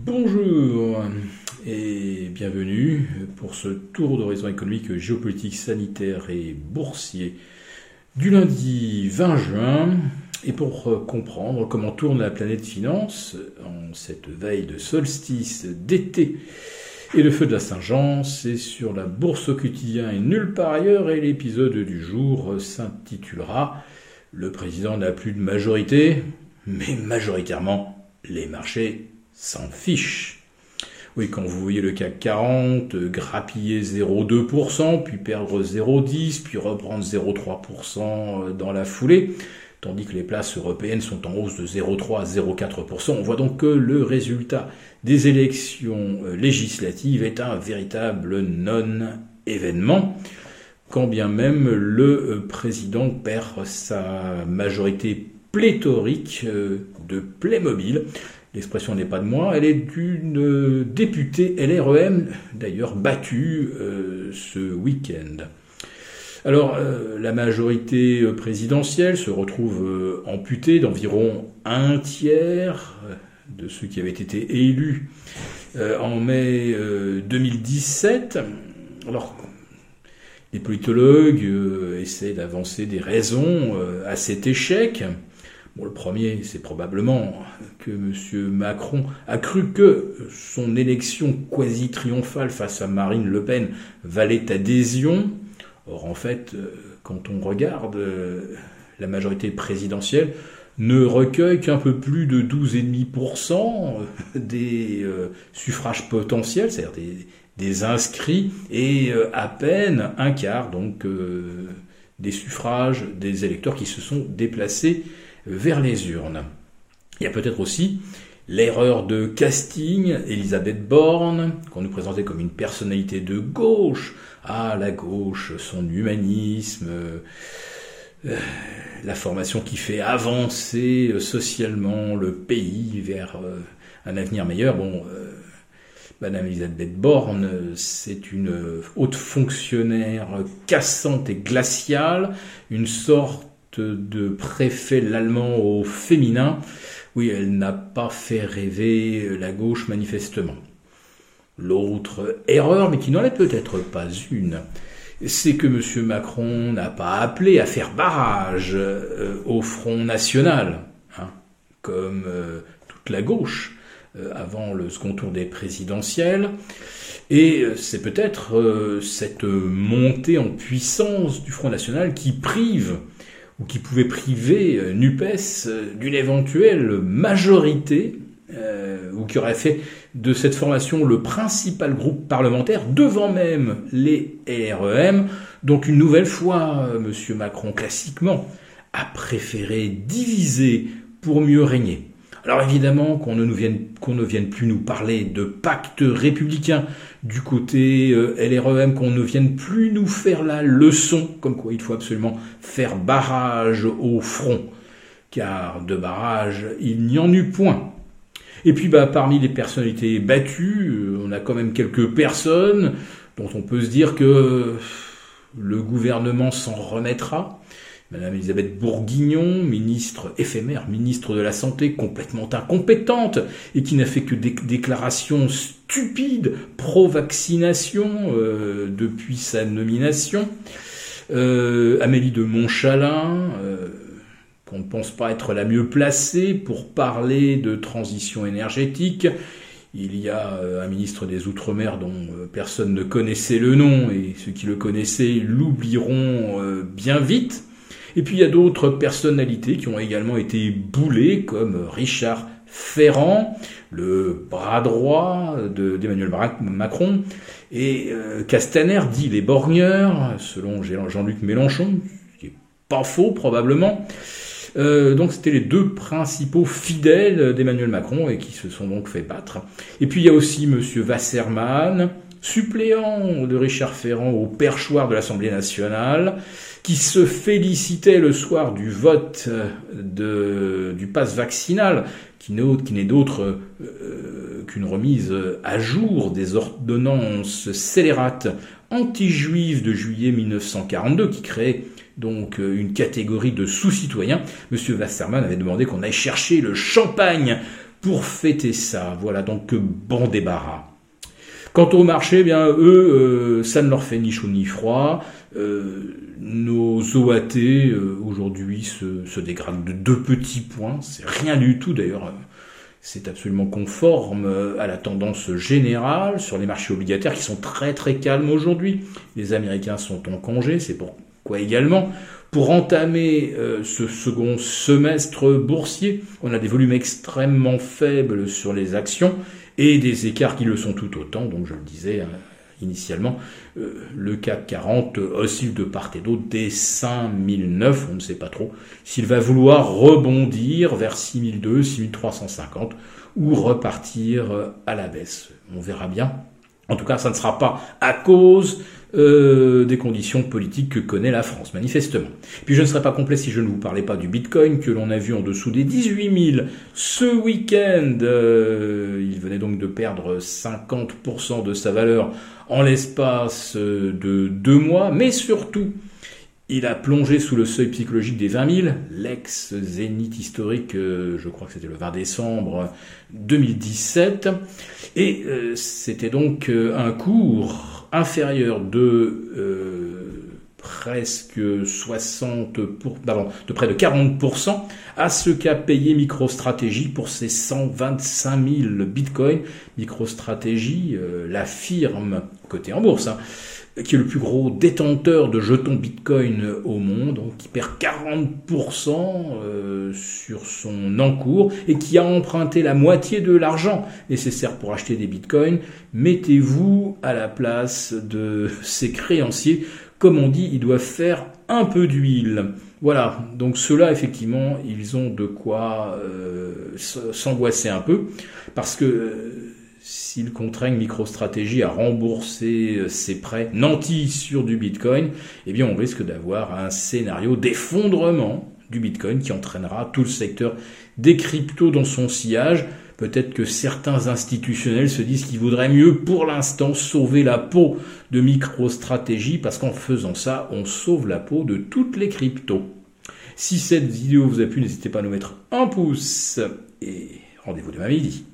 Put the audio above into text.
Bonjour et bienvenue pour ce tour d'horizon économique, géopolitique, sanitaire et boursier du lundi 20 juin. Et pour comprendre comment tourne la planète finance en cette veille de solstice d'été et le feu de la Saint-Jean, c'est sur la bourse au quotidien et nulle part ailleurs. Et l'épisode du jour s'intitulera Le président n'a plus de majorité, mais majoritairement les marchés s'en fichent. Oui, quand vous voyez le CAC 40 grappiller 0,2%, puis perdre 0,10%, puis reprendre 0,3% dans la foulée, tandis que les places européennes sont en hausse de 0,3 à 0,4%, on voit donc que le résultat des élections législatives est un véritable non-événement, quand bien même le président perd sa majorité pléthorique de Playmobil. L'expression n'est pas de moi, elle est d'une députée LREM, d'ailleurs battue euh, ce week-end. Alors, euh, la majorité présidentielle se retrouve euh, amputée d'environ un tiers de ceux qui avaient été élus en mai 2017. Alors, les politologues essaient d'avancer des raisons à cet échec le premier, c'est probablement que M. Macron a cru que son élection quasi triomphale face à Marine Le Pen valait adhésion. Or, en fait, euh, quand on regarde euh, la majorité présidentielle, ne recueille qu'un peu plus de 12,5% euh, des suffrages potentiels, c'est-à-dire des, inscrits, et à peine un quart donc des suffrages des électeurs qui se sont déplacés vers les urnes. Il y a peut-être aussi l'erreur de casting, Elisabeth Borne, qu'on nous présentait comme une personnalité de gauche. Ah, la gauche, son humanisme, euh, la formation qui fait avancer socialement le pays vers euh, un avenir meilleur. Bon, euh, Madame Elisabeth Borne, c'est une haute fonctionnaire cassante et glaciale, une sorte de préfet l'allemand au féminin, oui, elle n'a pas fait rêver la gauche manifestement. L'autre erreur, mais qui n'en est peut-être pas une, c'est que M. Macron n'a pas appelé à faire barrage euh, au Front National, hein, comme euh, toute la gauche euh, avant le second tour des présidentielles. Et c'est peut-être cette montée en puissance du Front National qui prive ou qui pouvait priver euh, NUPES euh, d'une éventuelle majorité, euh, ou qui aurait fait de cette formation le principal groupe parlementaire devant même les LREM. Donc une nouvelle fois, M. Macron, classiquement, a préféré diviser pour mieux régner. Alors évidemment qu'on ne, vienne, vienne plus nous parler de pacte républicain du côté euh, LREM, qu'on ne vienne plus nous faire la leçon, comme quoi il faut absolument faire barrage au front, car de barrage il n'y en eut point. Et puis bah, parmi les personnalités battues, euh, on a quand même quelques personnes dont on peut se dire que le gouvernement s'en remettra. Madame Elisabeth Bourguignon, ministre éphémère, ministre de la Santé, complètement incompétente, et qui n'a fait que des déclarations stupides pro-vaccination euh, depuis sa nomination. Euh, Amélie de Montchalin, euh, qu'on ne pense pas être la mieux placée pour parler de transition énergétique. Il y a un ministre des Outre-mer dont personne ne connaissait le nom, et ceux qui le connaissaient l'oublieront bien vite. Et puis il y a d'autres personnalités qui ont également été boulées, comme Richard Ferrand, le bras droit d'Emmanuel Macron, et euh, Castaner dit les borgneurs, selon Jean-Luc Mélenchon, ce qui n'est pas faux probablement. Euh, donc c'était les deux principaux fidèles d'Emmanuel Macron et qui se sont donc fait battre. Et puis il y a aussi Monsieur Wasserman, suppléant de Richard Ferrand au perchoir de l'Assemblée nationale, qui se félicitait le soir du vote de, du pass vaccinal, qui n'est d'autre euh, qu'une remise à jour des ordonnances scélérates anti-juives de juillet 1942, qui créait donc une catégorie de sous-citoyens. Monsieur Wasserman avait demandé qu'on aille chercher le champagne pour fêter ça. Voilà donc bon débarras. Quant au marché, eh bien eux, euh, ça ne leur fait ni chaud ni froid. Euh, nos OAT euh, aujourd'hui se, se, dégradent de deux petits points. C'est rien du tout d'ailleurs. C'est absolument conforme à la tendance générale sur les marchés obligataires qui sont très très calmes aujourd'hui. Les Américains sont en congé, c'est pourquoi également? Pour entamer ce second semestre boursier, on a des volumes extrêmement faibles sur les actions et des écarts qui le sont tout autant. Donc je le disais hein, initialement, euh, le CAC 40 oscille de part et d'autre des 5009, on ne sait pas trop s'il va vouloir rebondir vers 6002, 6350 ou repartir à la baisse. On verra bien. En tout cas, ça ne sera pas à cause euh, des conditions politiques que connaît la France, manifestement. Puis je ne serais pas complet si je ne vous parlais pas du Bitcoin que l'on a vu en dessous des 18 000 ce week-end. Euh, il venait donc de perdre 50% de sa valeur en l'espace euh, de deux mois, mais surtout, il a plongé sous le seuil psychologique des 20 000, l'ex-zénith historique, je crois que c'était le 20 décembre 2017. Et c'était donc un cours inférieur de presque 60, pour, pardon, de près de 40% à ce qu'a payé MicroStrategy pour ses 125 000 bitcoins. MicroStrategy, la firme cotée en bourse, hein, qui est le plus gros détenteur de jetons Bitcoin au monde, qui perd 40% euh, sur son encours et qui a emprunté la moitié de l'argent nécessaire pour acheter des Bitcoins. Mettez-vous à la place de ces créanciers. Comme on dit, ils doivent faire un peu d'huile. Voilà, donc ceux-là, effectivement, ils ont de quoi euh, s'angoisser un peu, parce que s'ils contraignent MicroStratégie à rembourser euh, ses prêts nantis sur du Bitcoin, eh bien on risque d'avoir un scénario d'effondrement du Bitcoin qui entraînera tout le secteur des cryptos dans son sillage. Peut-être que certains institutionnels se disent qu'il vaudrait mieux pour l'instant sauver la peau de MicroStratégie parce qu'en faisant ça, on sauve la peau de toutes les cryptos. Si cette vidéo vous a plu, n'hésitez pas à nous mettre un pouce et rendez-vous demain midi.